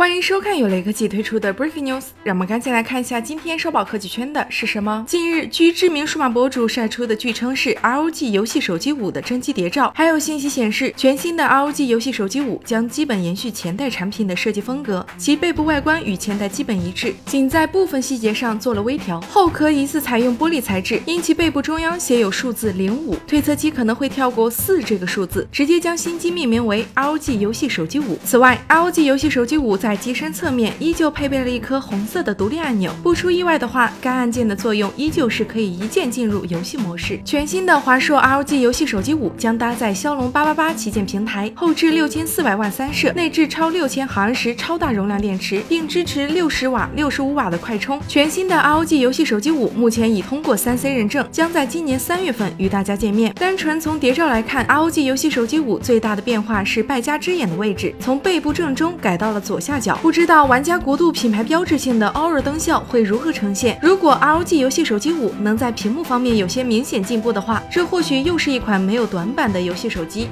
欢迎收看由雷科技推出的 Breaking News，让我们赶紧来看一下今天烧爆科技圈的是什么。近日，据知名数码博主晒出的据称是 ROG 游戏手机五的真机谍照，还有信息显示，全新的 ROG 游戏手机五将基本延续前代产品的设计风格，其背部外观与前代基本一致，仅在部分细节上做了微调。后壳疑似采用玻璃材质，因其背部中央写有数字零五，推测机可能会跳过四这个数字，直接将新机命名为 ROG 游戏手机五。此外，ROG 游戏手机五在在机身侧面依旧配备了一颗红色的独立按钮，不出意外的话，该按键的作用依旧是可以一键进入游戏模式。全新的华硕 ROG 游戏手机五将搭载骁龙八八八旗舰平台，后置六千四百万三摄，内置超六千毫安时超大容量电池，并支持六十瓦、六十五瓦的快充。全新的 ROG 游戏手机五目前已通过三 C 认证，将在今年三月份与大家见面。单纯从谍照来看，ROG 游戏手机五最大的变化是败家之眼的位置，从背部正中改到了左下。不知道玩家国度品牌标志性的 Aura 灯效会如何呈现？如果 ROG 游戏手机五能在屏幕方面有些明显进步的话，这或许又是一款没有短板的游戏手机。